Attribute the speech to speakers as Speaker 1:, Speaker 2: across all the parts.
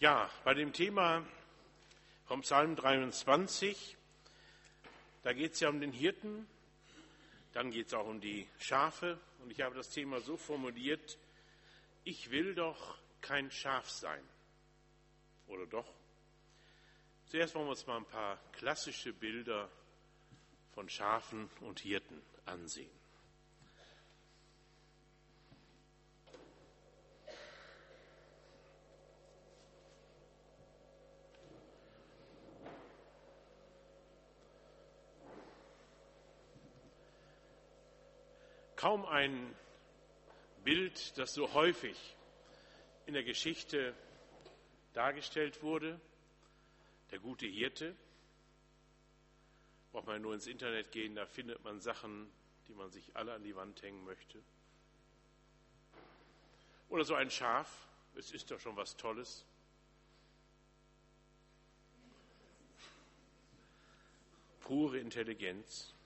Speaker 1: Ja, bei dem Thema vom Psalm 23, da geht es ja um den Hirten, dann geht es auch um die Schafe und ich habe das Thema so formuliert, ich will doch kein Schaf sein. Oder doch? Zuerst wollen wir uns mal ein paar klassische Bilder von Schafen und Hirten ansehen. Kaum ein Bild, das so häufig in der Geschichte dargestellt wurde. Der gute Hirte. Braucht man nur ins Internet gehen, da findet man Sachen, die man sich alle an die Wand hängen möchte. Oder so ein Schaf, es ist doch schon was Tolles. Pure Intelligenz.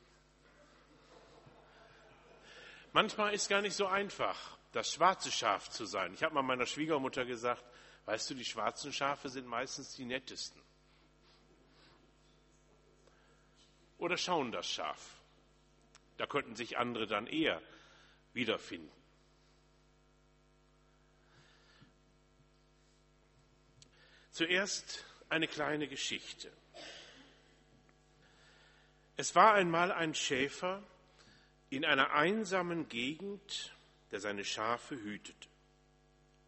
Speaker 1: Manchmal ist gar nicht so einfach, das schwarze Schaf zu sein. Ich habe mal meiner Schwiegermutter gesagt, weißt du, die schwarzen Schafe sind meistens die nettesten. Oder schauen das Schaf. Da könnten sich andere dann eher wiederfinden. Zuerst eine kleine Geschichte. Es war einmal ein Schäfer, in einer einsamen Gegend, der seine Schafe hütete.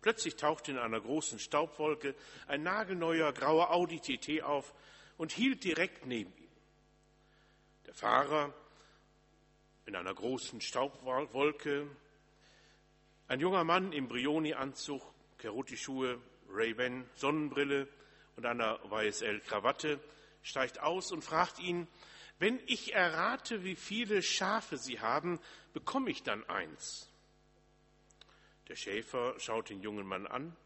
Speaker 1: Plötzlich tauchte in einer großen Staubwolke ein nagelneuer grauer Audi TT auf und hielt direkt neben ihm. Der Fahrer in einer großen Staubwolke, ein junger Mann im Brioni-Anzug, Keruti-Schuhe, Ray-Ban, Sonnenbrille und einer YSL-Krawatte, steigt aus und fragt ihn, wenn ich errate, wie viele Schafe Sie haben, bekomme ich dann eins. Der Schäfer schaut den jungen Mann an,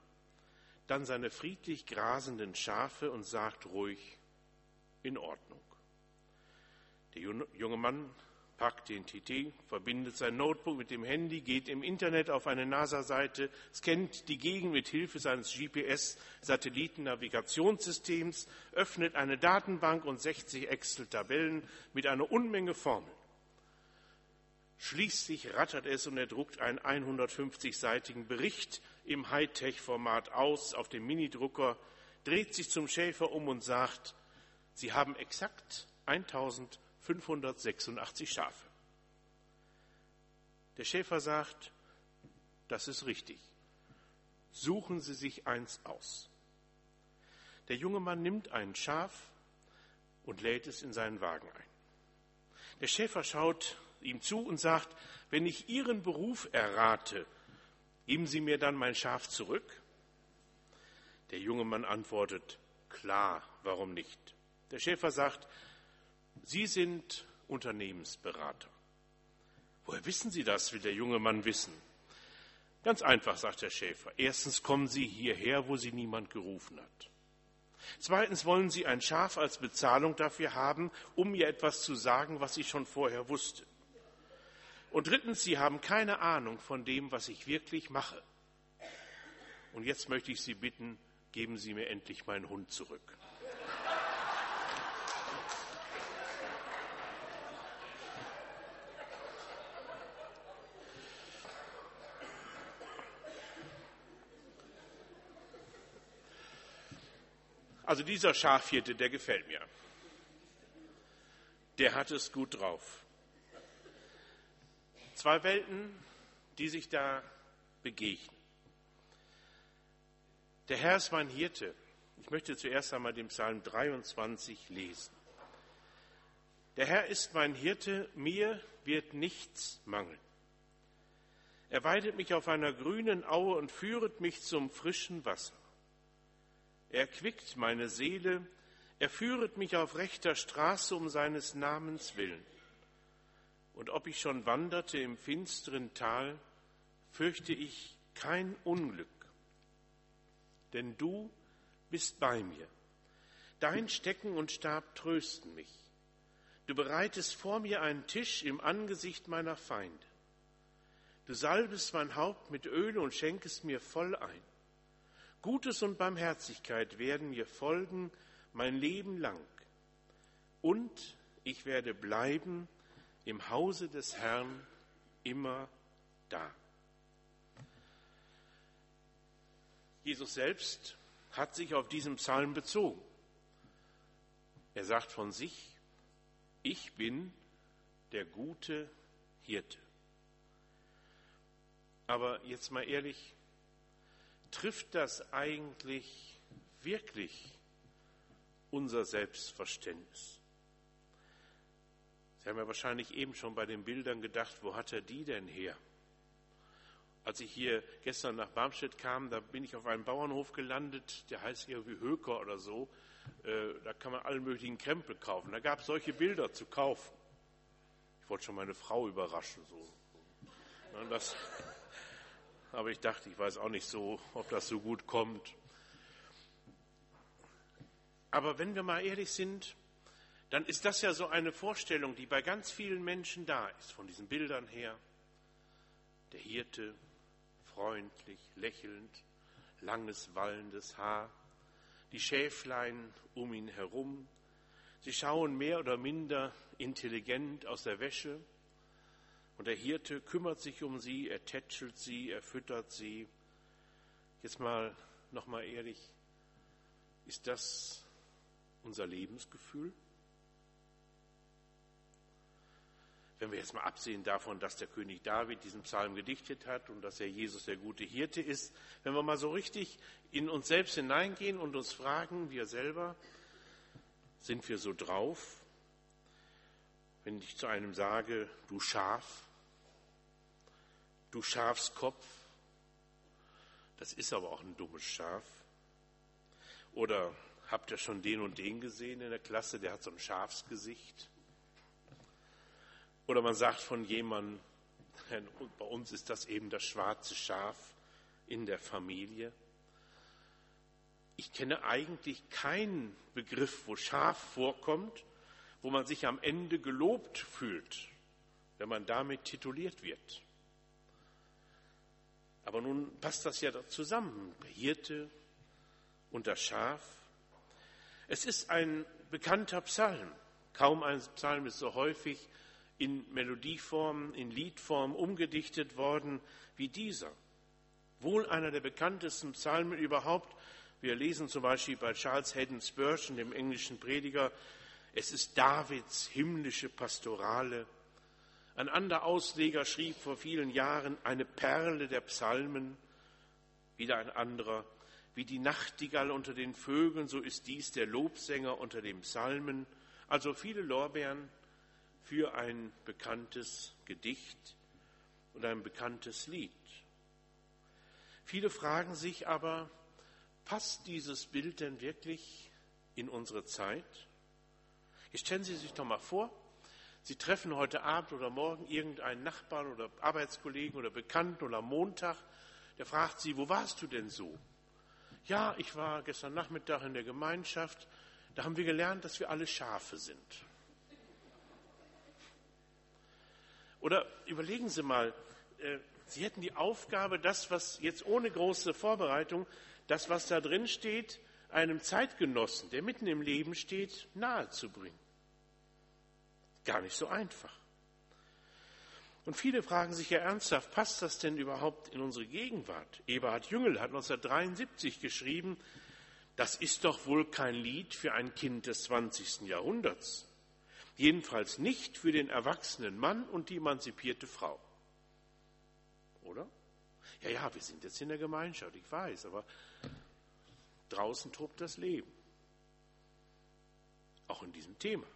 Speaker 1: dann seine friedlich grasenden Schafe und sagt ruhig, in Ordnung. Der junge Mann packt den TT, verbindet sein Notebook mit dem Handy, geht im Internet auf eine NASA-Seite, scannt die Gegend mit Hilfe seines GPS-Satellitennavigationssystems, öffnet eine Datenbank und 60 Excel-Tabellen mit einer Unmenge Formeln. Schließlich rattert es und er druckt einen 150-seitigen Bericht im Hightech-Format aus auf dem Minidrucker, dreht sich zum Schäfer um und sagt, Sie haben exakt 1000 586 Schafe. Der Schäfer sagt, das ist richtig. Suchen Sie sich eins aus. Der junge Mann nimmt ein Schaf und lädt es in seinen Wagen ein. Der Schäfer schaut ihm zu und sagt, wenn ich Ihren Beruf errate, geben Sie mir dann mein Schaf zurück? Der junge Mann antwortet, klar, warum nicht? Der Schäfer sagt, Sie sind Unternehmensberater. Woher wissen Sie das, will der junge Mann wissen. Ganz einfach, sagt der Schäfer. Erstens kommen Sie hierher, wo Sie niemand gerufen hat. Zweitens wollen Sie ein Schaf als Bezahlung dafür haben, um mir etwas zu sagen, was ich schon vorher wusste. Und drittens, Sie haben keine Ahnung von dem, was ich wirklich mache. Und jetzt möchte ich Sie bitten, geben Sie mir endlich meinen Hund zurück. Also dieser Schafhirte, der gefällt mir. Der hat es gut drauf. Zwei Welten, die sich da begegnen. Der Herr ist mein Hirte. Ich möchte zuerst einmal den Psalm 23 lesen. Der Herr ist mein Hirte, mir wird nichts mangeln. Er weidet mich auf einer grünen Aue und führet mich zum frischen Wasser. Er quickt meine Seele, er führet mich auf rechter Straße um seines Namens willen. Und ob ich schon wanderte im finsteren Tal, fürchte ich kein Unglück, denn du bist bei mir. Dein Stecken und Stab trösten mich. Du bereitest vor mir einen Tisch im Angesicht meiner Feinde. Du salbest mein Haupt mit Öl und schenkest mir voll ein. Gutes und Barmherzigkeit werden mir folgen mein Leben lang. Und ich werde bleiben im Hause des Herrn immer da. Jesus selbst hat sich auf diesen Psalm bezogen. Er sagt von sich, ich bin der gute Hirte. Aber jetzt mal ehrlich, trifft das eigentlich wirklich unser Selbstverständnis? Sie haben ja wahrscheinlich eben schon bei den Bildern gedacht, wo hat er die denn her? Als ich hier gestern nach Barmstedt kam, da bin ich auf einem Bauernhof gelandet, der heißt irgendwie Höker oder so. Äh, da kann man allen möglichen Krempel kaufen. Da gab es solche Bilder zu kaufen. Ich wollte schon meine Frau überraschen. So. Das, aber ich dachte, ich weiß auch nicht so, ob das so gut kommt. Aber wenn wir mal ehrlich sind, dann ist das ja so eine Vorstellung, die bei ganz vielen Menschen da ist, von diesen Bildern her. Der Hirte, freundlich, lächelnd, langes, wallendes Haar, die Schäflein um ihn herum. Sie schauen mehr oder minder intelligent aus der Wäsche und der Hirte kümmert sich um sie, er tätschelt sie, er füttert sie. Jetzt mal noch mal ehrlich, ist das unser Lebensgefühl? Wenn wir jetzt mal absehen davon, dass der König David diesen Psalm gedichtet hat und dass er Jesus der gute Hirte ist, wenn wir mal so richtig in uns selbst hineingehen und uns fragen, wir selber, sind wir so drauf? Wenn ich zu einem sage, du Schaf, du Schafskopf, das ist aber auch ein dummes Schaf. Oder habt ihr schon den und den gesehen in der Klasse, der hat so ein Schafsgesicht? Oder man sagt von jemandem, bei uns ist das eben das schwarze Schaf in der Familie. Ich kenne eigentlich keinen Begriff, wo Schaf vorkommt, wo man sich am Ende gelobt fühlt, wenn man damit tituliert wird. Aber nun passt das ja zusammen, der Hirte und das Schaf. Es ist ein bekannter Psalm. Kaum ein Psalm ist so häufig in Melodieform, in Liedform umgedichtet worden wie dieser. Wohl einer der bekanntesten Psalmen überhaupt. Wir lesen zum Beispiel bei Charles Haddon Spurgeon, dem englischen Prediger, es ist Davids himmlische Pastorale. Ein anderer Ausleger schrieb vor vielen Jahren eine Perle der Psalmen. Wieder ein anderer, wie die Nachtigall unter den Vögeln, so ist dies der Lobsänger unter den Psalmen. Also viele Lorbeeren für ein bekanntes Gedicht und ein bekanntes Lied. Viele fragen sich aber, passt dieses Bild denn wirklich in unsere Zeit? Jetzt stellen Sie sich doch mal vor, Sie treffen heute Abend oder morgen irgendeinen Nachbarn oder Arbeitskollegen oder Bekannten oder am Montag, der fragt Sie, wo warst du denn so? Ja, ich war gestern Nachmittag in der Gemeinschaft, da haben wir gelernt, dass wir alle Schafe sind. Oder überlegen Sie mal, äh, Sie hätten die Aufgabe, das, was jetzt ohne große Vorbereitung, das, was da drin steht, einem Zeitgenossen, der mitten im Leben steht, nahezubringen. Gar nicht so einfach. Und viele fragen sich ja ernsthaft, passt das denn überhaupt in unsere Gegenwart? Eberhard Jüngel hat 1973 geschrieben, das ist doch wohl kein Lied für ein Kind des 20. Jahrhunderts. Jedenfalls nicht für den erwachsenen Mann und die emanzipierte Frau. Oder? Ja, ja, wir sind jetzt in der Gemeinschaft, ich weiß, aber draußen tobt das Leben. Auch in diesem Thema.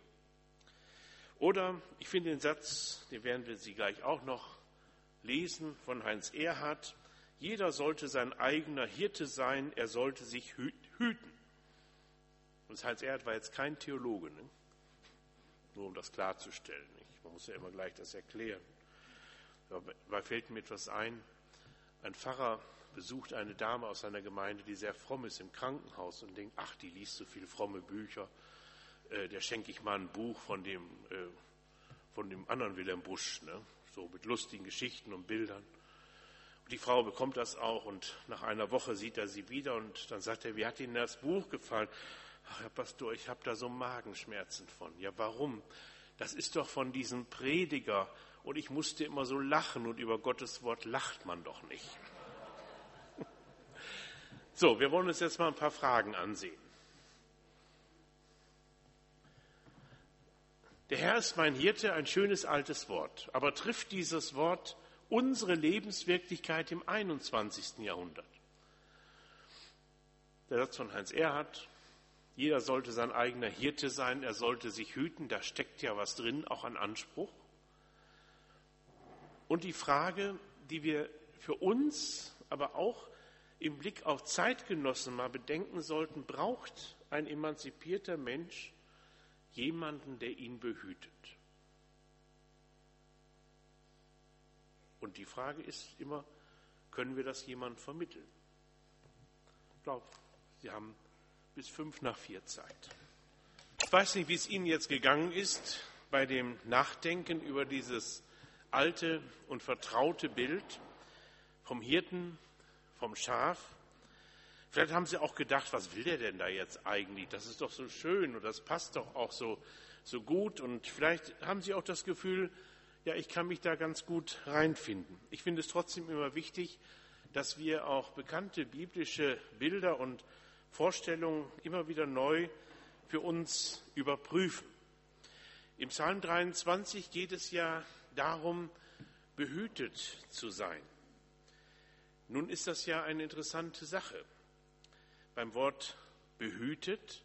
Speaker 1: Oder ich finde den Satz, den werden wir Sie gleich auch noch lesen, von Heinz Erhardt. Jeder sollte sein eigener Hirte sein, er sollte sich hüten. Und Heinz Erhardt war jetzt kein Theologe. Ne? Nur um das klarzustellen. Man muss ja immer gleich das erklären. Dabei fällt mir etwas ein. Ein Pfarrer besucht eine Dame aus seiner Gemeinde, die sehr fromm ist im Krankenhaus und denkt, ach, die liest so viele fromme Bücher. Äh, der schenke ich mal ein Buch von dem, äh, von dem anderen Wilhelm Busch, ne? so mit lustigen Geschichten und Bildern. Und die Frau bekommt das auch und nach einer Woche sieht er sie wieder und dann sagt er, wie hat Ihnen das Buch gefallen? Ach, Herr Pastor, ich habe da so Magenschmerzen von. Ja, warum? Das ist doch von diesem Prediger und ich musste immer so lachen und über Gottes Wort lacht man doch nicht. So, wir wollen uns jetzt mal ein paar Fragen ansehen. Der Herr ist mein Hirte, ein schönes altes Wort. Aber trifft dieses Wort unsere Lebenswirklichkeit im 21. Jahrhundert? Der Satz von Heinz Erhardt, jeder sollte sein eigener Hirte sein, er sollte sich hüten, da steckt ja was drin, auch an Anspruch. Und die Frage, die wir für uns, aber auch im Blick auf Zeitgenossen mal bedenken sollten, braucht ein emanzipierter Mensch jemanden, der ihn behütet. Und die Frage ist immer, können wir das jemand vermitteln? Ich glaube, Sie haben bis fünf nach vier Zeit. Ich weiß nicht, wie es Ihnen jetzt gegangen ist bei dem Nachdenken über dieses alte und vertraute Bild vom Hirten, vom Schaf. Vielleicht haben Sie auch gedacht, was will der denn da jetzt eigentlich? Das ist doch so schön und das passt doch auch so, so gut. Und vielleicht haben Sie auch das Gefühl, ja, ich kann mich da ganz gut reinfinden. Ich finde es trotzdem immer wichtig, dass wir auch bekannte biblische Bilder und Vorstellungen immer wieder neu für uns überprüfen. Im Psalm 23 geht es ja darum, behütet zu sein. Nun ist das ja eine interessante Sache. Beim Wort behütet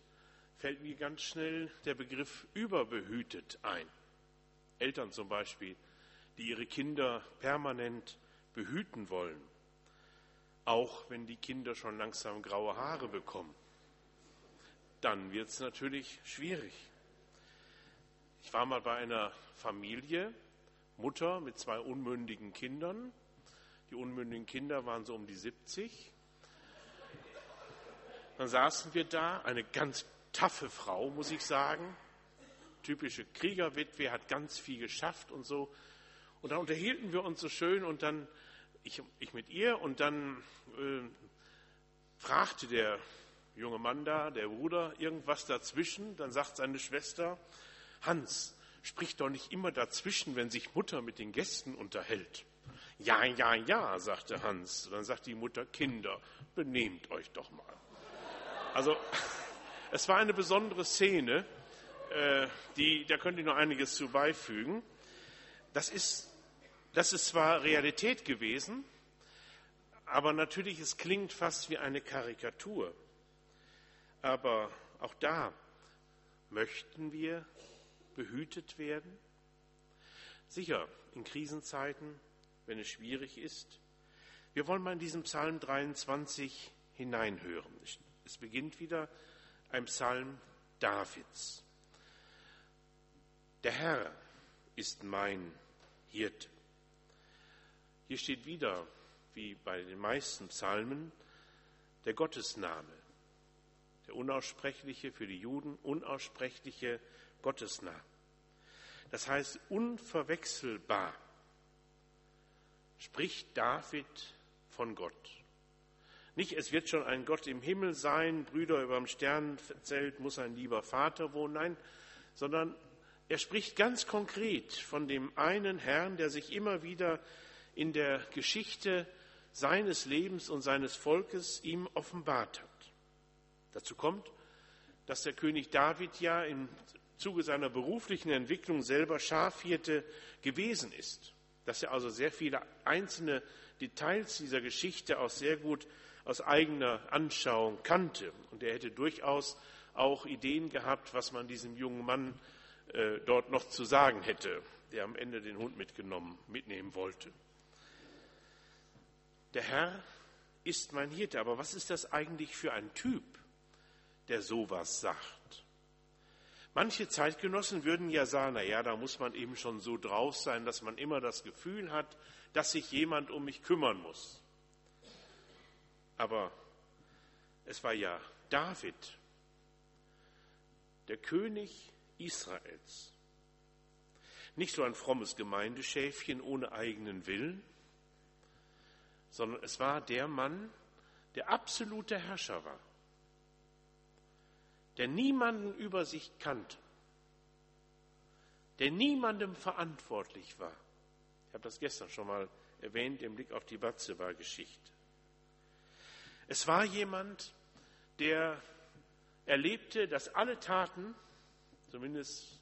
Speaker 1: fällt mir ganz schnell der Begriff überbehütet ein. Eltern zum Beispiel, die ihre Kinder permanent behüten wollen, auch wenn die Kinder schon langsam graue Haare bekommen. Dann wird es natürlich schwierig. Ich war mal bei einer Familie, Mutter mit zwei unmündigen Kindern. Die unmündigen Kinder waren so um die 70. Dann saßen wir da, eine ganz taffe Frau, muss ich sagen. Typische Kriegerwitwe, hat ganz viel geschafft und so. Und dann unterhielten wir uns so schön und dann, ich, ich mit ihr, und dann äh, fragte der junge Mann da, der Bruder, irgendwas dazwischen. Dann sagt seine Schwester, Hans, sprich doch nicht immer dazwischen, wenn sich Mutter mit den Gästen unterhält. Ja, ja, ja, sagte Hans. Dann sagt die Mutter, Kinder, benehmt euch doch mal. Also es war eine besondere Szene, äh, die, da könnte ich noch einiges zu beifügen. Das ist, das ist zwar Realität gewesen, aber natürlich, es klingt fast wie eine Karikatur. Aber auch da möchten wir behütet werden. Sicher, in Krisenzeiten, wenn es schwierig ist. Wir wollen mal in diesem Psalm 23 hineinhören. Es beginnt wieder ein Psalm Davids. Der Herr ist mein Hirte. Hier steht wieder, wie bei den meisten Psalmen, der Gottesname, der unaussprechliche, für die Juden unaussprechliche Gottesname. Das heißt, unverwechselbar spricht David von Gott. Nicht, es wird schon ein Gott im Himmel sein, Brüder über dem Sternzelt muss ein lieber Vater wohnen, nein, sondern er spricht ganz konkret von dem einen Herrn, der sich immer wieder in der Geschichte seines Lebens und seines Volkes ihm offenbart hat. Dazu kommt, dass der König David ja im Zuge seiner beruflichen Entwicklung selber Schafhirte gewesen ist, dass er also sehr viele einzelne Details dieser Geschichte auch sehr gut aus eigener Anschauung kannte. Und er hätte durchaus auch Ideen gehabt, was man diesem jungen Mann äh, dort noch zu sagen hätte, der am Ende den Hund mitgenommen, mitnehmen wollte. Der Herr ist mein Hirte, aber was ist das eigentlich für ein Typ, der sowas sagt? Manche Zeitgenossen würden ja sagen, na ja, da muss man eben schon so drauf sein, dass man immer das Gefühl hat, dass sich jemand um mich kümmern muss. Aber es war ja David, der König Israels. Nicht so ein frommes Gemeindeschäfchen ohne eigenen Willen, sondern es war der Mann, der absolute Herrscher war, der niemanden über sich kannte, der niemandem verantwortlich war. Ich habe das gestern schon mal erwähnt im Blick auf die Batzeba-Geschichte. Es war jemand, der erlebte, dass alle Taten, zumindest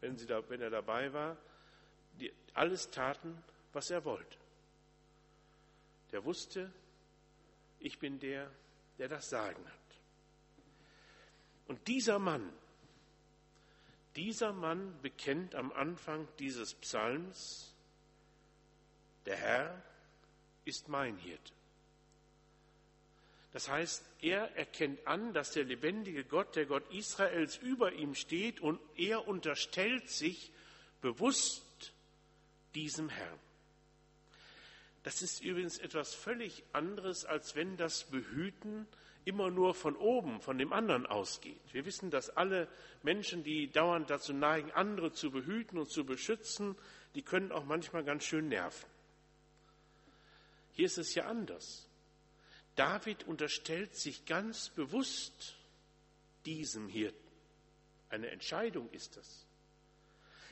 Speaker 1: wenn, da, wenn er dabei war, die, alles taten, was er wollte. Der wusste, ich bin der, der das Sagen hat. Und dieser Mann, dieser Mann bekennt am Anfang dieses Psalms, der Herr ist mein Hirte. Das heißt, er erkennt an, dass der lebendige Gott, der Gott Israels, über ihm steht und er unterstellt sich bewusst diesem Herrn. Das ist übrigens etwas völlig anderes, als wenn das Behüten immer nur von oben, von dem anderen ausgeht. Wir wissen, dass alle Menschen, die dauernd dazu neigen, andere zu behüten und zu beschützen, die können auch manchmal ganz schön nerven. Hier ist es ja anders. David unterstellt sich ganz bewusst diesem Hirten. Eine Entscheidung ist das.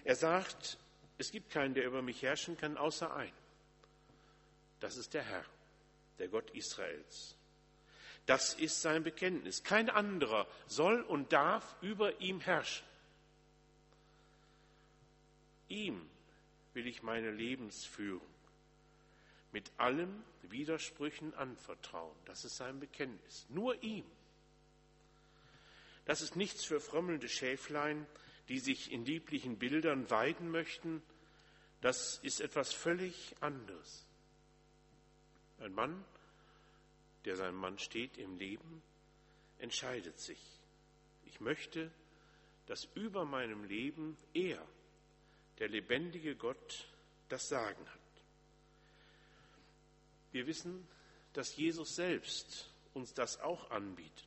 Speaker 1: Er sagt, es gibt keinen, der über mich herrschen kann, außer ein. Das ist der Herr, der Gott Israels. Das ist sein Bekenntnis. Kein anderer soll und darf über ihm herrschen. Ihm will ich meine Lebensführung mit allen Widersprüchen anvertrauen. Das ist sein Bekenntnis. Nur ihm. Das ist nichts für frömmelnde Schäflein, die sich in lieblichen Bildern weiden möchten. Das ist etwas völlig anderes. Ein Mann, der seinem Mann steht im Leben, entscheidet sich. Ich möchte, dass über meinem Leben er, der lebendige Gott, das Sagen hat. Wir wissen, dass Jesus selbst uns das auch anbietet.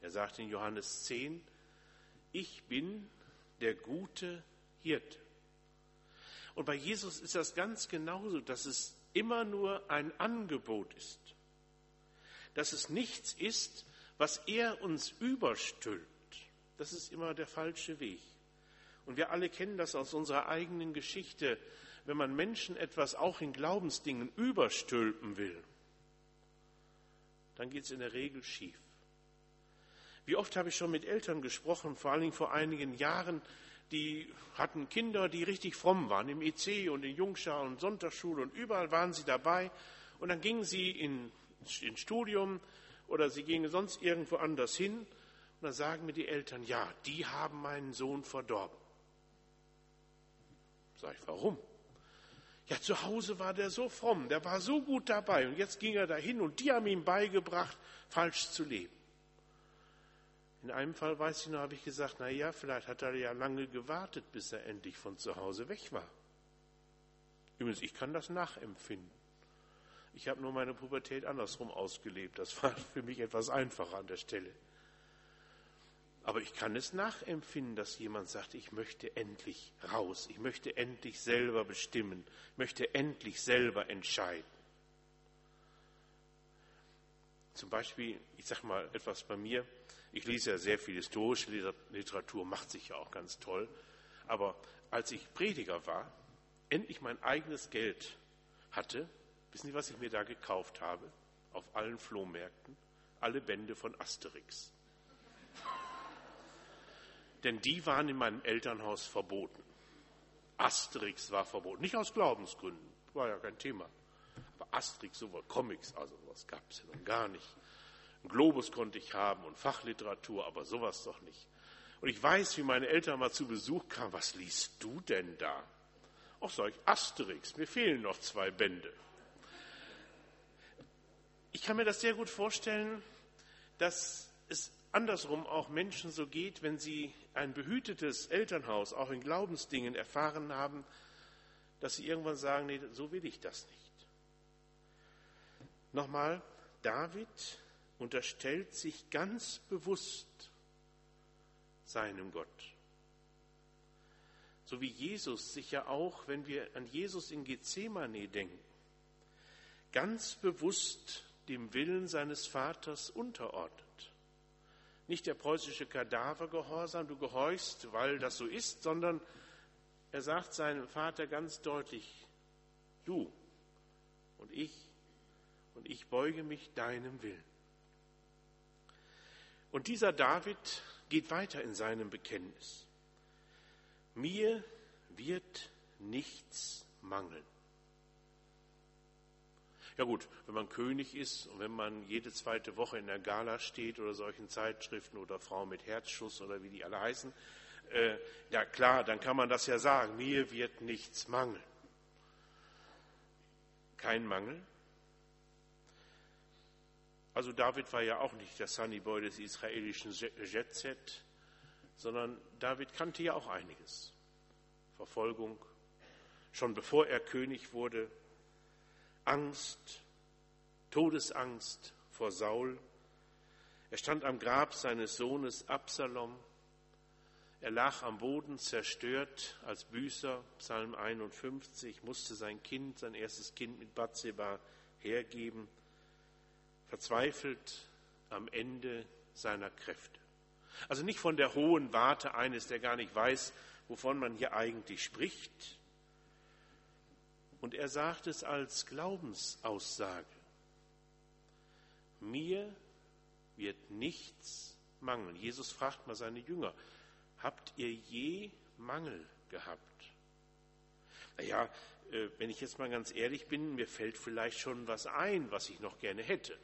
Speaker 1: Er sagt in Johannes 10, ich bin der gute Hirte. Und bei Jesus ist das ganz genauso, dass es immer nur ein Angebot ist, dass es nichts ist, was er uns überstülpt. Das ist immer der falsche Weg. Und wir alle kennen das aus unserer eigenen Geschichte wenn man Menschen etwas auch in Glaubensdingen überstülpen will, dann geht es in der Regel schief. Wie oft habe ich schon mit Eltern gesprochen, vor allen Dingen vor einigen Jahren, die hatten Kinder, die richtig fromm waren, im EC und in Jungschar und Sonntagsschule und überall waren sie dabei. Und dann gingen sie in, ins Studium oder sie gingen sonst irgendwo anders hin. Und dann sagen mir die Eltern, ja, die haben meinen Sohn verdorben. Sag ich, warum? Ja, zu Hause war der so fromm, der war so gut dabei und jetzt ging er dahin und die haben ihm beigebracht, falsch zu leben. In einem Fall weiß ich noch, habe ich gesagt, na ja, vielleicht hat er ja lange gewartet, bis er endlich von zu Hause weg war. Übrigens, ich kann das nachempfinden. Ich habe nur meine Pubertät andersrum ausgelebt. Das war für mich etwas einfacher an der Stelle. Aber ich kann es nachempfinden, dass jemand sagt, ich möchte endlich raus, ich möchte endlich selber bestimmen, möchte endlich selber entscheiden. Zum Beispiel, ich sage mal etwas bei mir, ich lese ja sehr viel historische Literatur, macht sich ja auch ganz toll, aber als ich Prediger war, endlich mein eigenes Geld hatte, wissen Sie, was ich mir da gekauft habe? Auf allen Flohmärkten, alle Bände von Asterix denn die waren in meinem Elternhaus verboten. Asterix war verboten, nicht aus Glaubensgründen, war ja kein Thema. Aber Asterix, sowohl Comics, also sowas gab es ja noch gar nicht. Ein Globus konnte ich haben und Fachliteratur, aber sowas doch nicht. Und ich weiß, wie meine Eltern mal zu Besuch kamen, was liest du denn da? Auch sag ich, Asterix, mir fehlen noch zwei Bände. Ich kann mir das sehr gut vorstellen, dass es andersrum auch Menschen so geht, wenn sie ein behütetes Elternhaus auch in Glaubensdingen erfahren haben, dass sie irgendwann sagen, nee, so will ich das nicht. Nochmal, David unterstellt sich ganz bewusst seinem Gott. So wie Jesus sich ja auch, wenn wir an Jesus in Gethsemane denken, ganz bewusst dem Willen seines Vaters unterordnet. Nicht der preußische Kadavergehorsam, du gehorchst, weil das so ist, sondern er sagt seinem Vater ganz deutlich, du und ich und ich beuge mich deinem Willen. Und dieser David geht weiter in seinem Bekenntnis. Mir wird nichts mangeln. Ja gut, wenn man König ist und wenn man jede zweite Woche in der Gala steht oder solchen Zeitschriften oder Frau mit Herzschuss oder wie die alle heißen, äh, ja klar, dann kann man das ja sagen, mir wird nichts mangeln. Kein Mangel. Also David war ja auch nicht der Sunnyboy des israelischen Jetset, sondern David kannte ja auch einiges. Verfolgung, schon bevor er König wurde, Angst, Todesangst vor Saul. Er stand am Grab seines Sohnes Absalom. Er lag am Boden zerstört als Büßer, Psalm 51, musste sein Kind, sein erstes Kind mit Bathseba hergeben, verzweifelt am Ende seiner Kräfte. Also nicht von der hohen Warte eines, der gar nicht weiß, wovon man hier eigentlich spricht. Und er sagt es als Glaubensaussage. Mir wird nichts mangeln. Jesus fragt mal seine Jünger, habt ihr je Mangel gehabt? Naja, äh, wenn ich jetzt mal ganz ehrlich bin, mir fällt vielleicht schon was ein, was ich noch gerne hätte.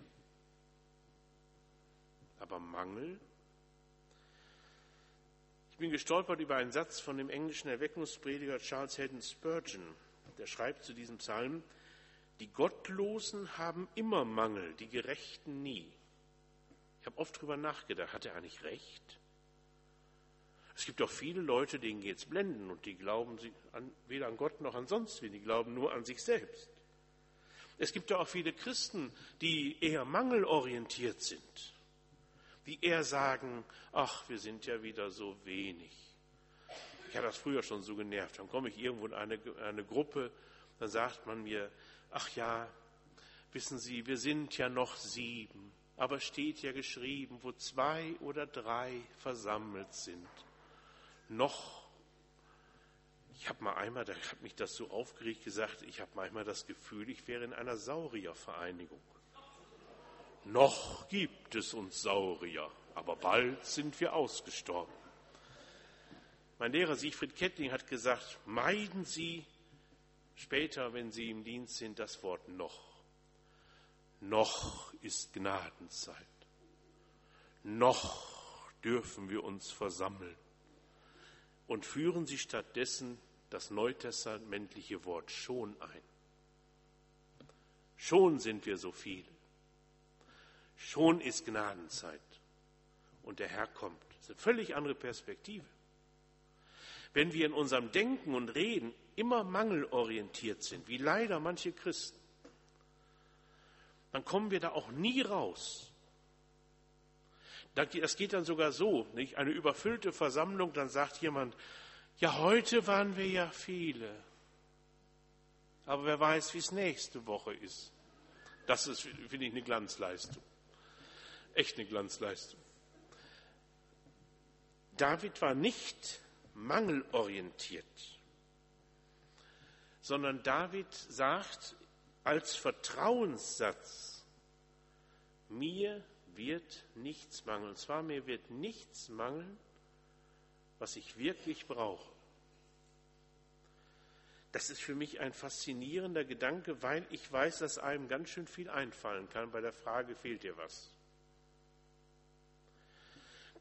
Speaker 1: Aber Mangel bin gestolpert über einen Satz von dem englischen Erweckungsprediger Charles Haddon Spurgeon. Der schreibt zu diesem Psalm, die Gottlosen haben immer Mangel, die Gerechten nie. Ich habe oft darüber nachgedacht, hat er eigentlich recht? Es gibt auch viele Leute, denen geht es blenden und die glauben an, weder an Gott noch an sonst wen, die glauben nur an sich selbst. Es gibt auch viele Christen, die eher mangelorientiert sind die eher sagen, ach, wir sind ja wieder so wenig. Ich habe das früher schon so genervt. Dann komme ich irgendwo in eine, eine Gruppe, dann sagt man mir, ach ja, wissen Sie, wir sind ja noch sieben, aber steht ja geschrieben, wo zwei oder drei versammelt sind. Noch. Ich habe mal einmal, da hat mich das so aufgeregt gesagt, ich habe manchmal das Gefühl, ich wäre in einer Sauriervereinigung. Noch gibt es uns Saurier, aber bald sind wir ausgestorben. Mein Lehrer Siegfried Kettling hat gesagt, meiden Sie später, wenn Sie im Dienst sind, das Wort noch. Noch ist Gnadenzeit. Noch dürfen wir uns versammeln. Und führen Sie stattdessen das neutestamentliche Wort schon ein. Schon sind wir so viele. Schon ist Gnadenzeit und der Herr kommt. Das ist eine völlig andere Perspektive. Wenn wir in unserem Denken und Reden immer mangelorientiert sind, wie leider manche Christen, dann kommen wir da auch nie raus. Das geht dann sogar so, nicht? Eine überfüllte Versammlung, dann sagt jemand, ja, heute waren wir ja viele. Aber wer weiß, wie es nächste Woche ist. Das ist, finde ich, eine Glanzleistung echt eine Glanzleistung. David war nicht mangelorientiert, sondern David sagt als Vertrauenssatz, mir wird nichts mangeln. Und zwar mir wird nichts mangeln, was ich wirklich brauche. Das ist für mich ein faszinierender Gedanke, weil ich weiß, dass einem ganz schön viel einfallen kann bei der Frage, fehlt dir was?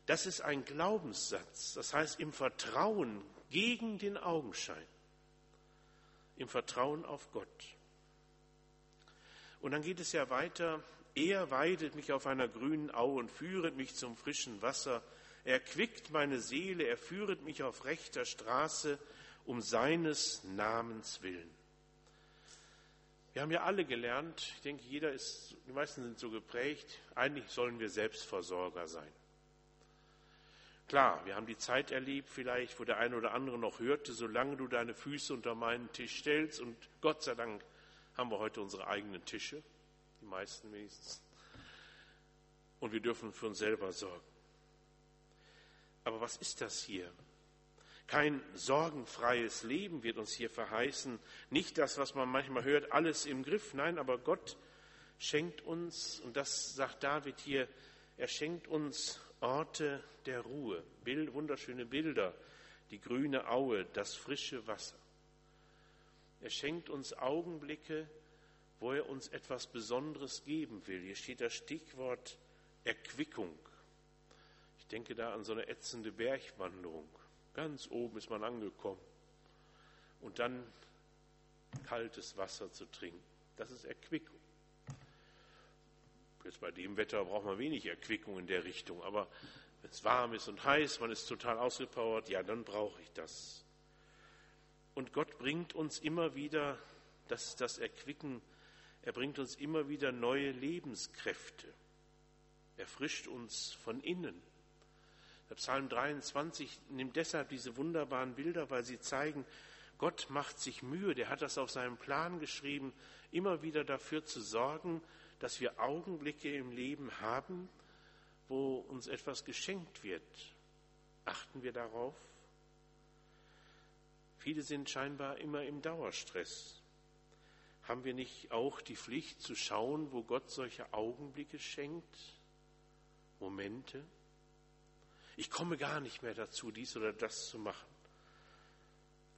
Speaker 1: Das ist ein Glaubenssatz, das heißt im Vertrauen gegen den Augenschein, im Vertrauen auf Gott. Und dann geht es ja weiter, er weidet mich auf einer grünen Au und führet mich zum frischen Wasser, er quickt meine Seele, er führet mich auf rechter Straße um seines Namens willen. Wir haben ja alle gelernt, ich denke, jeder ist, die meisten sind so geprägt, eigentlich sollen wir Selbstversorger sein. Klar, wir haben die Zeit erlebt, vielleicht, wo der eine oder andere noch hörte, solange du deine Füße unter meinen Tisch stellst, und Gott sei Dank haben wir heute unsere eigenen Tische, die meisten wenigstens. Und wir dürfen für uns selber sorgen. Aber was ist das hier? Kein sorgenfreies Leben wird uns hier verheißen. Nicht das, was man manchmal hört, alles im Griff. Nein, aber Gott schenkt uns, und das sagt David hier, er schenkt uns Orte der Ruhe, Bild, wunderschöne Bilder, die grüne Aue, das frische Wasser. Er schenkt uns Augenblicke, wo er uns etwas Besonderes geben will. Hier steht das Stichwort Erquickung. Ich denke da an so eine ätzende Bergwanderung. Ganz oben ist man angekommen. Und dann kaltes Wasser zu trinken. Das ist Erquickung. Jetzt bei dem Wetter braucht man wenig Erquickung in der Richtung. Aber wenn es warm ist und heiß, man ist total ausgepowert, ja, dann brauche ich das. Und Gott bringt uns immer wieder, das das Erquicken, er bringt uns immer wieder neue Lebenskräfte. Er frischt uns von innen. Der Psalm 23 nimmt deshalb diese wunderbaren Bilder, weil sie zeigen, Gott macht sich Mühe, der hat das auf seinem Plan geschrieben, immer wieder dafür zu sorgen, dass wir Augenblicke im Leben haben, wo uns etwas geschenkt wird. Achten wir darauf? Viele sind scheinbar immer im Dauerstress. Haben wir nicht auch die Pflicht zu schauen, wo Gott solche Augenblicke schenkt, Momente? Ich komme gar nicht mehr dazu, dies oder das zu machen.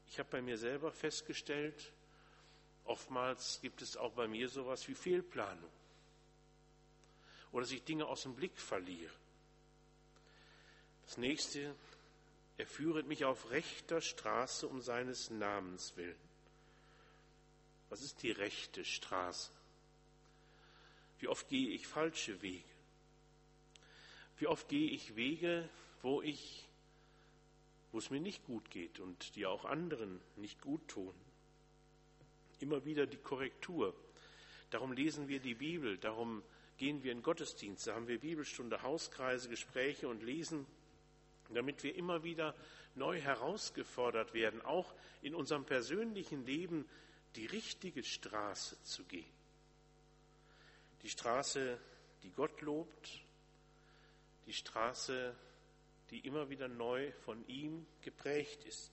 Speaker 1: Ich habe bei mir selber festgestellt, oftmals gibt es auch bei mir sowas wie Fehlplanung oder dass ich Dinge aus dem Blick verliere. Das nächste, er führet mich auf rechter Straße um seines Namens willen. Was ist die rechte Straße? Wie oft gehe ich falsche Wege? Wie oft gehe ich Wege, wo ich, wo es mir nicht gut geht und die auch anderen nicht gut tun? Immer wieder die Korrektur. Darum lesen wir die Bibel, darum gehen wir in Gottesdienste, haben wir Bibelstunde, Hauskreise, Gespräche und lesen damit wir immer wieder neu herausgefordert werden, auch in unserem persönlichen Leben die richtige Straße zu gehen. Die Straße, die Gott lobt, die Straße, die immer wieder neu von ihm geprägt ist.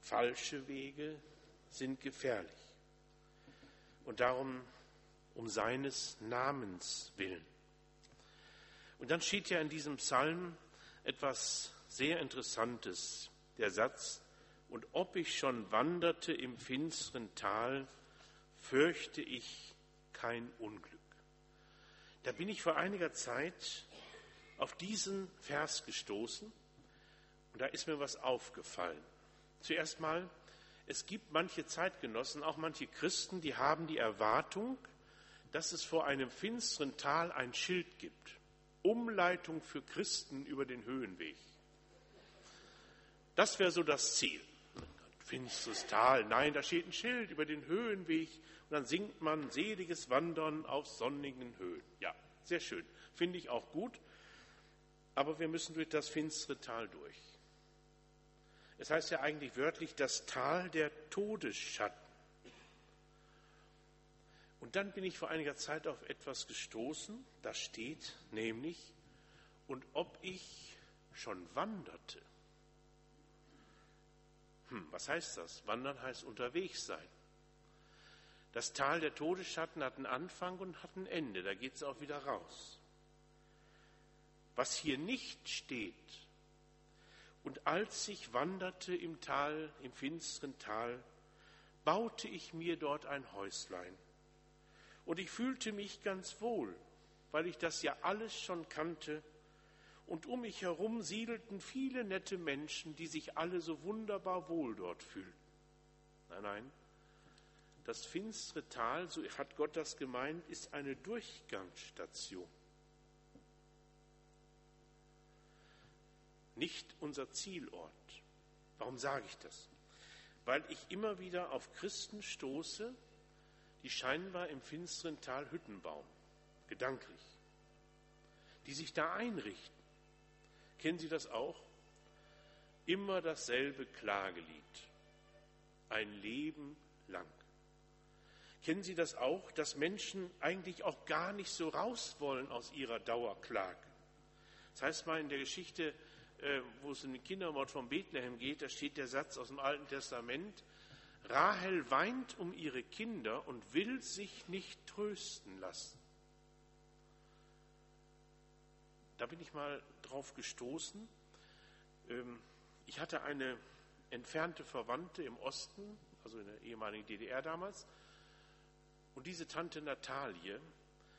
Speaker 1: Falsche Wege sind gefährlich. Und darum um seines Namens willen. Und dann steht ja in diesem Psalm, etwas sehr Interessantes, der Satz, und ob ich schon wanderte im finsteren Tal, fürchte ich kein Unglück. Da bin ich vor einiger Zeit auf diesen Vers gestoßen und da ist mir was aufgefallen. Zuerst mal, es gibt manche Zeitgenossen, auch manche Christen, die haben die Erwartung, dass es vor einem finsteren Tal ein Schild gibt. Umleitung für Christen über den Höhenweg. Das wäre so das Ziel. Finsteres Tal, nein, da steht ein Schild über den Höhenweg und dann singt man seliges Wandern auf sonnigen Höhen. Ja, sehr schön, finde ich auch gut, aber wir müssen durch das finstere Tal durch. Es heißt ja eigentlich wörtlich das Tal der Todesschatten. Und dann bin ich vor einiger Zeit auf etwas gestoßen, da steht nämlich, und ob ich schon wanderte. Hm, was heißt das? Wandern heißt unterwegs sein. Das Tal der Todesschatten hat einen Anfang und hat ein Ende, da geht es auch wieder raus. Was hier nicht steht, und als ich wanderte im Tal, im finsteren Tal, baute ich mir dort ein Häuslein und ich fühlte mich ganz wohl, weil ich das ja alles schon kannte. Und um mich herum siedelten viele nette Menschen, die sich alle so wunderbar wohl dort fühlten. Nein, nein, das finstere Tal, so hat Gott das gemeint, ist eine Durchgangsstation. Nicht unser Zielort. Warum sage ich das? Weil ich immer wieder auf Christen stoße, die scheinbar im finsteren Tal Hütten bauen, gedanklich, die sich da einrichten. Kennen Sie das auch? Immer dasselbe Klagelied, ein Leben lang. Kennen Sie das auch, dass Menschen eigentlich auch gar nicht so raus wollen aus ihrer Dauerklage? Das heißt mal in der Geschichte, äh, wo es um den Kindermord von Bethlehem geht, da steht der Satz aus dem Alten Testament, Rahel weint um ihre Kinder und will sich nicht trösten lassen. Da bin ich mal drauf gestoßen. Ähm, ich hatte eine entfernte Verwandte im Osten, also in der ehemaligen DDR damals, und diese Tante Natalie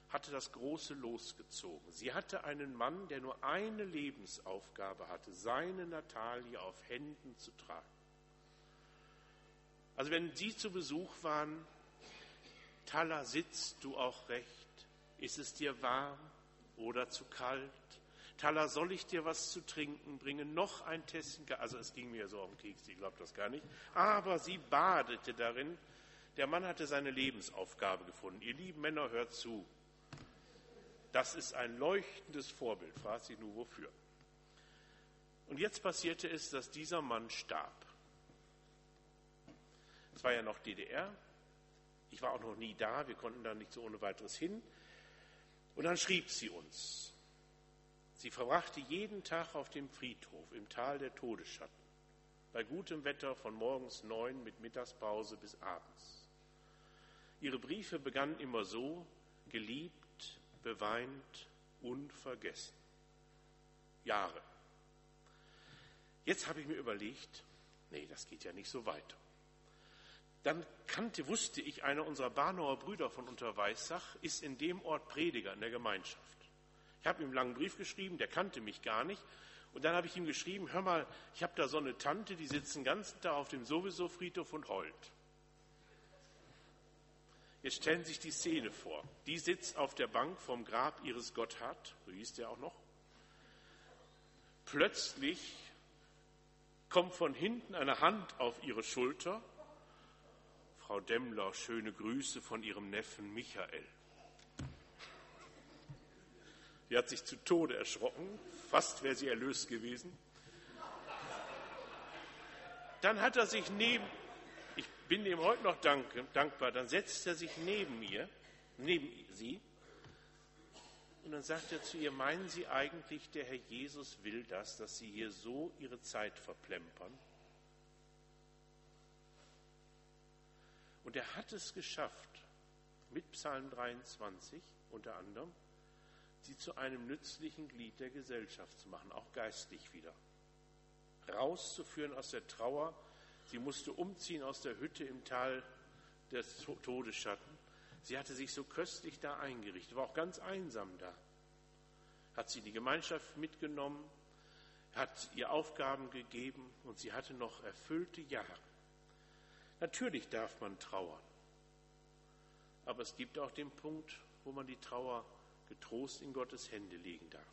Speaker 1: hatte das große Los gezogen. Sie hatte einen Mann, der nur eine Lebensaufgabe hatte, seine Natalie auf Händen zu tragen. Also wenn Sie zu Besuch waren, Talla, sitzt du auch recht? Ist es dir warm oder zu kalt? Talla, soll ich dir was zu trinken bringen? Noch ein Tässchen? Also es ging mir so auf den Keks, ich glaube das gar nicht. Aber sie badete darin. Der Mann hatte seine Lebensaufgabe gefunden. Ihr lieben Männer, hört zu. Das ist ein leuchtendes Vorbild. Fragt sich nur wofür. Und jetzt passierte es, dass dieser Mann starb. Es war ja noch DDR. Ich war auch noch nie da. Wir konnten da nicht so ohne weiteres hin. Und dann schrieb sie uns. Sie verbrachte jeden Tag auf dem Friedhof im Tal der Todesschatten, bei gutem Wetter von morgens neun mit Mittagspause bis abends. Ihre Briefe begannen immer so, geliebt, beweint, unvergessen. Jahre. Jetzt habe ich mir überlegt, nee, das geht ja nicht so weiter. Dann kannte, wusste ich, einer unserer Barnauer Brüder von Unterweissach ist in dem Ort Prediger in der Gemeinschaft. Ich habe ihm einen langen Brief geschrieben, der kannte mich gar nicht. Und dann habe ich ihm geschrieben, hör mal, ich habe da so eine Tante, die sitzt den ganzen Tag auf dem sowieso Friedhof und heult. Jetzt stellen Sie sich die Szene vor. Die sitzt auf der Bank vom Grab ihres Gotthard, so hieß der auch noch. Plötzlich kommt von hinten eine Hand auf ihre Schulter. Frau Demmler, schöne Grüße von ihrem Neffen Michael. Die hat sich zu Tode erschrocken, fast wäre sie erlöst gewesen. Dann hat er sich neben, ich bin ihm heute noch dankbar, dann setzt er sich neben mir, neben sie, und dann sagt er zu ihr, meinen Sie eigentlich, der Herr Jesus will das, dass Sie hier so Ihre Zeit verplempern? Und er hat es geschafft, mit Psalm 23 unter anderem, sie zu einem nützlichen Glied der Gesellschaft zu machen, auch geistlich wieder. Rauszuführen aus der Trauer. Sie musste umziehen aus der Hütte im Tal des Todesschatten. Sie hatte sich so köstlich da eingerichtet, war auch ganz einsam da. Hat sie die Gemeinschaft mitgenommen, hat ihr Aufgaben gegeben und sie hatte noch erfüllte Jahre. Natürlich darf man trauern, aber es gibt auch den Punkt, wo man die Trauer getrost in Gottes Hände legen darf.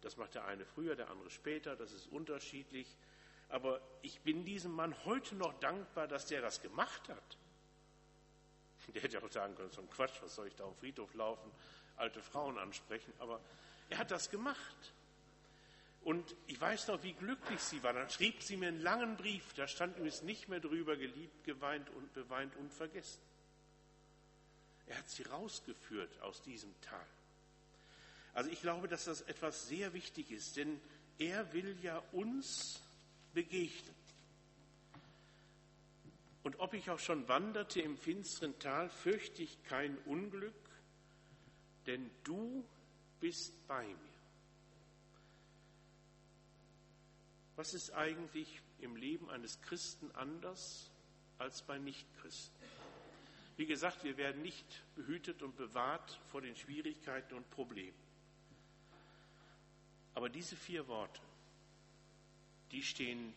Speaker 1: Das macht der eine früher, der andere später, das ist unterschiedlich. Aber ich bin diesem Mann heute noch dankbar, dass der das gemacht hat. Der hätte auch sagen können, so ein Quatsch, was soll ich da auf Friedhof laufen, alte Frauen ansprechen, aber er hat das gemacht. Und ich weiß noch, wie glücklich sie war. Dann schrieb sie mir einen langen Brief, da stand übrigens nicht mehr drüber, geliebt, geweint und beweint und vergessen. Er hat sie rausgeführt aus diesem Tal. Also ich glaube, dass das etwas sehr wichtig ist, denn er will ja uns begegnen. Und ob ich auch schon wanderte im finsteren Tal, fürchte ich kein Unglück, denn du bist bei mir. Was ist eigentlich im Leben eines Christen anders als bei Nichtchristen? Wie gesagt, wir werden nicht behütet und bewahrt vor den Schwierigkeiten und Problemen. Aber diese vier Worte, die stehen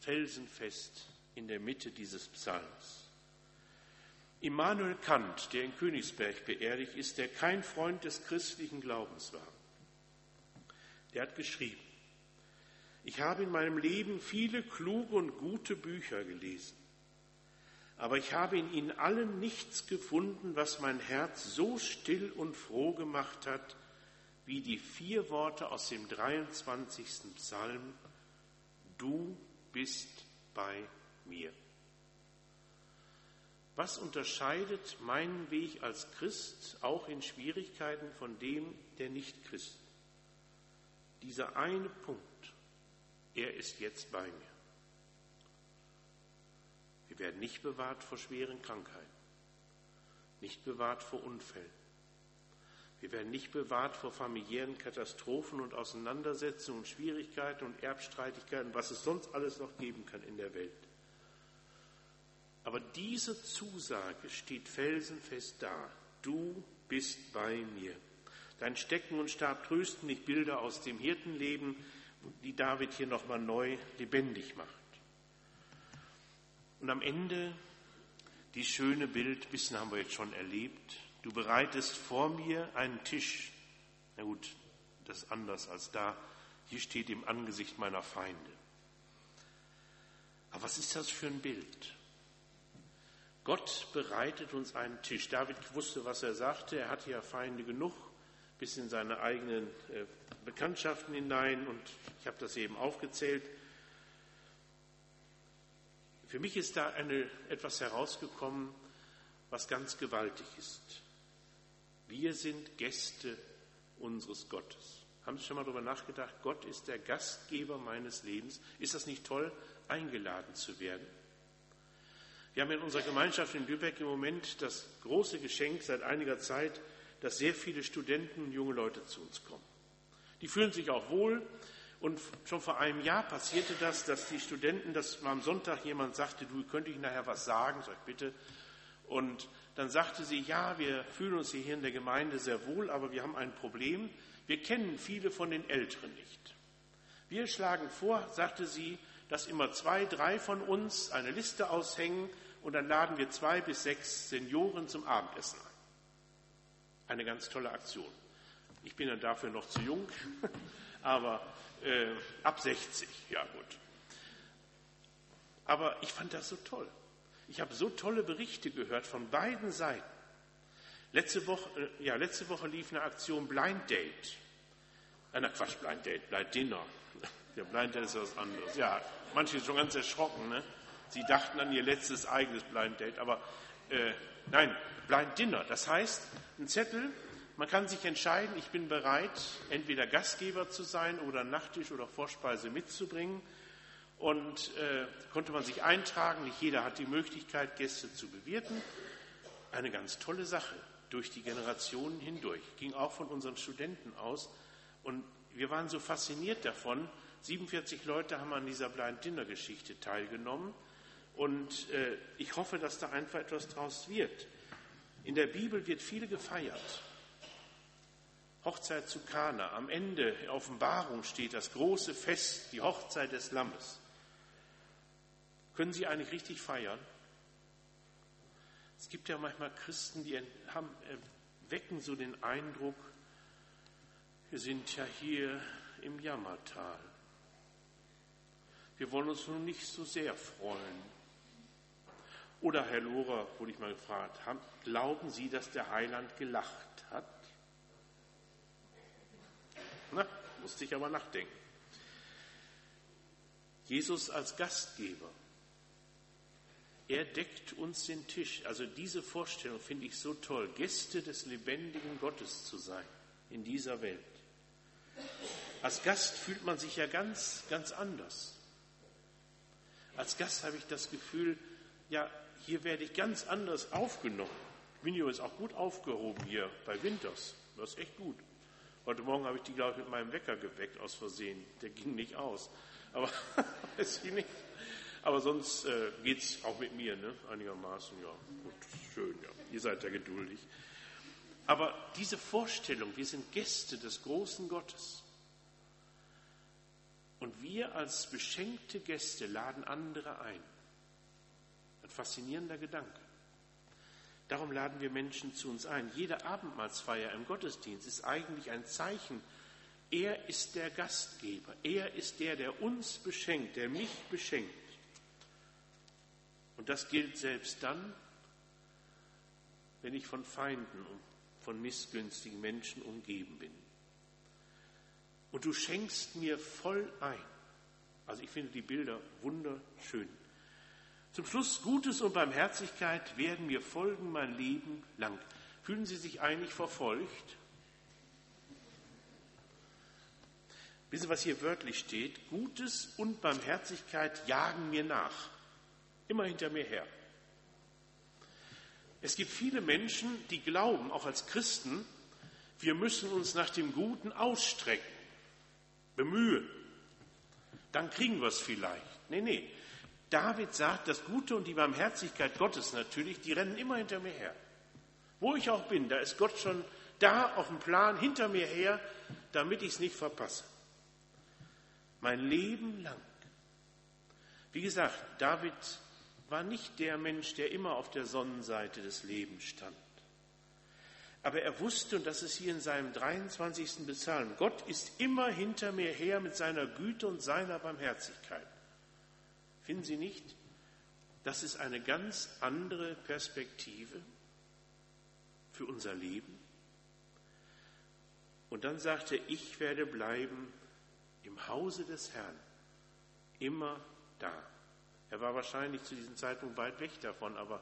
Speaker 1: felsenfest in der Mitte dieses Psalms. Immanuel Kant, der in Königsberg beerdigt ist, der kein Freund des christlichen Glaubens war, der hat geschrieben, ich habe in meinem Leben viele kluge und gute Bücher gelesen aber ich habe in ihnen allen nichts gefunden, was mein Herz so still und froh gemacht hat, wie die vier Worte aus dem 23. Psalm, du bist bei mir. Was unterscheidet meinen Weg als Christ auch in Schwierigkeiten von dem der Nicht-Christ? Dieser eine Punkt, er ist jetzt bei mir. Wir werden nicht bewahrt vor schweren Krankheiten, nicht bewahrt vor Unfällen. Wir werden nicht bewahrt vor familiären Katastrophen und Auseinandersetzungen und Schwierigkeiten und Erbstreitigkeiten, was es sonst alles noch geben kann in der Welt. Aber diese Zusage steht felsenfest da. Du bist bei mir. Dein Stecken und Stab trösten dich Bilder aus dem Hirtenleben, die David hier nochmal neu lebendig macht. Und am Ende die schöne Bild, bisschen haben wir jetzt schon erlebt. Du bereitest vor mir einen Tisch. Na gut, das ist anders als da. Hier steht im Angesicht meiner Feinde. Aber was ist das für ein Bild? Gott bereitet uns einen Tisch. David wusste, was er sagte. Er hatte ja Feinde genug, bis in seine eigenen äh, Bekanntschaften hinein. Und ich habe das eben aufgezählt. Für mich ist da eine, etwas herausgekommen, was ganz gewaltig ist. Wir sind Gäste unseres Gottes. Haben Sie schon mal darüber nachgedacht? Gott ist der Gastgeber meines Lebens. Ist das nicht toll, eingeladen zu werden? Wir haben in unserer Gemeinschaft in Lübeck im Moment das große Geschenk seit einiger Zeit, dass sehr viele Studenten und junge Leute zu uns kommen. Die fühlen sich auch wohl. Und schon vor einem Jahr passierte das, dass die Studenten, dass am Sonntag jemand sagte, du könnte ich nachher was sagen, sag ich bitte. Und dann sagte sie, ja, wir fühlen uns hier in der Gemeinde sehr wohl, aber wir haben ein Problem. Wir kennen viele von den Älteren nicht. Wir schlagen vor, sagte sie, dass immer zwei, drei von uns eine Liste aushängen und dann laden wir zwei bis sechs Senioren zum Abendessen ein. Eine ganz tolle Aktion. Ich bin dann dafür noch zu jung, aber äh, ab 60, ja gut. Aber ich fand das so toll. Ich habe so tolle Berichte gehört von beiden Seiten. Letzte Woche, äh, ja, letzte Woche lief eine Aktion Blind Date. Äh, na Quatsch, Blind Date, Blind Dinner. Der Blind Date ist was anderes. Ja, manche sind schon ganz erschrocken. Ne? Sie dachten an ihr letztes eigenes Blind Date, aber äh, nein, Blind Dinner. Das heißt, ein Zettel, man kann sich entscheiden, ich bin bereit, entweder Gastgeber zu sein oder Nachtisch oder Vorspeise mitzubringen. Und äh, konnte man sich eintragen. Nicht jeder hat die Möglichkeit, Gäste zu bewirten. Eine ganz tolle Sache durch die Generationen hindurch. Ging auch von unseren Studenten aus. Und wir waren so fasziniert davon. 47 Leute haben an dieser Blind Dinner Geschichte teilgenommen. Und äh, ich hoffe, dass da einfach etwas draus wird. In der Bibel wird viel gefeiert. Hochzeit zu Kana. Am Ende der Offenbarung steht das große Fest, die Hochzeit des Lammes. Können Sie eigentlich richtig feiern? Es gibt ja manchmal Christen, die haben, äh, wecken so den Eindruck, wir sind ja hier im Jammertal. Wir wollen uns nun nicht so sehr freuen. Oder Herr Lohrer, wurde ich mal gefragt, haben, glauben Sie, dass der Heiland gelacht hat? Na, musste ich aber nachdenken. Jesus als Gastgeber. Er deckt uns den Tisch. Also diese Vorstellung finde ich so toll, Gäste des lebendigen Gottes zu sein in dieser Welt. Als Gast fühlt man sich ja ganz, ganz anders. Als Gast habe ich das Gefühl, ja, hier werde ich ganz anders aufgenommen. Bin übrigens auch gut aufgehoben hier bei Winters. Das ist echt gut. Heute Morgen habe ich die, glaube ich, mit meinem Wecker geweckt aus Versehen. Der ging nicht aus. Aber weiß ich nicht. Aber sonst äh, geht es auch mit mir, ne? einigermaßen. Ja, gut, schön, ja. Ihr seid ja geduldig. Aber diese Vorstellung, wir sind Gäste des großen Gottes. Und wir als beschenkte Gäste laden andere ein. Ein faszinierender Gedanke. Darum laden wir Menschen zu uns ein. Jede Abendmahlsfeier im Gottesdienst ist eigentlich ein Zeichen, er ist der Gastgeber, er ist der, der uns beschenkt, der mich beschenkt. Und das gilt selbst dann, wenn ich von Feinden und von missgünstigen Menschen umgeben bin. Und du schenkst mir voll ein. Also ich finde die Bilder wunderschön. Zum Schluss, Gutes und Barmherzigkeit werden mir folgen mein Leben lang. Fühlen Sie sich eigentlich verfolgt? Wissen Sie, was hier wörtlich steht? Gutes und Barmherzigkeit jagen mir nach. Immer hinter mir her. Es gibt viele Menschen, die glauben, auch als Christen, wir müssen uns nach dem Guten ausstrecken, bemühen. Dann kriegen wir es vielleicht. Nee, nee. David sagt, das Gute und die Barmherzigkeit Gottes natürlich, die rennen immer hinter mir her. Wo ich auch bin, da ist Gott schon da auf dem Plan hinter mir her, damit ich es nicht verpasse. Mein Leben lang. Wie gesagt, David war nicht der Mensch, der immer auf der Sonnenseite des Lebens stand. Aber er wusste, und das ist hier in seinem 23. Psalm, Gott ist immer hinter mir her mit seiner Güte und seiner Barmherzigkeit. Finden Sie nicht? Das ist eine ganz andere Perspektive für unser Leben. Und dann sagte er, ich werde bleiben im Hause des Herrn, immer da. Er war wahrscheinlich zu diesem Zeitpunkt weit weg davon, aber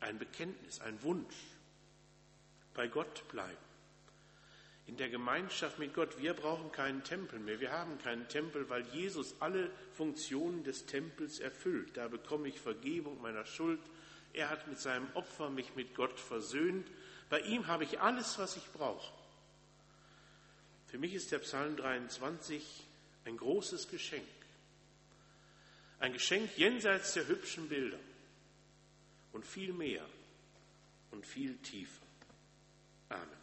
Speaker 1: ein Bekenntnis, ein Wunsch, bei Gott bleiben. In der Gemeinschaft mit Gott, wir brauchen keinen Tempel mehr. Wir haben keinen Tempel, weil Jesus alle Funktionen des Tempels erfüllt. Da bekomme ich Vergebung meiner Schuld. Er hat mit seinem Opfer mich mit Gott versöhnt. Bei ihm habe ich alles, was ich brauche. Für mich ist der Psalm 23 ein großes Geschenk. Ein Geschenk jenseits der hübschen Bilder und viel mehr und viel tiefer. Amen.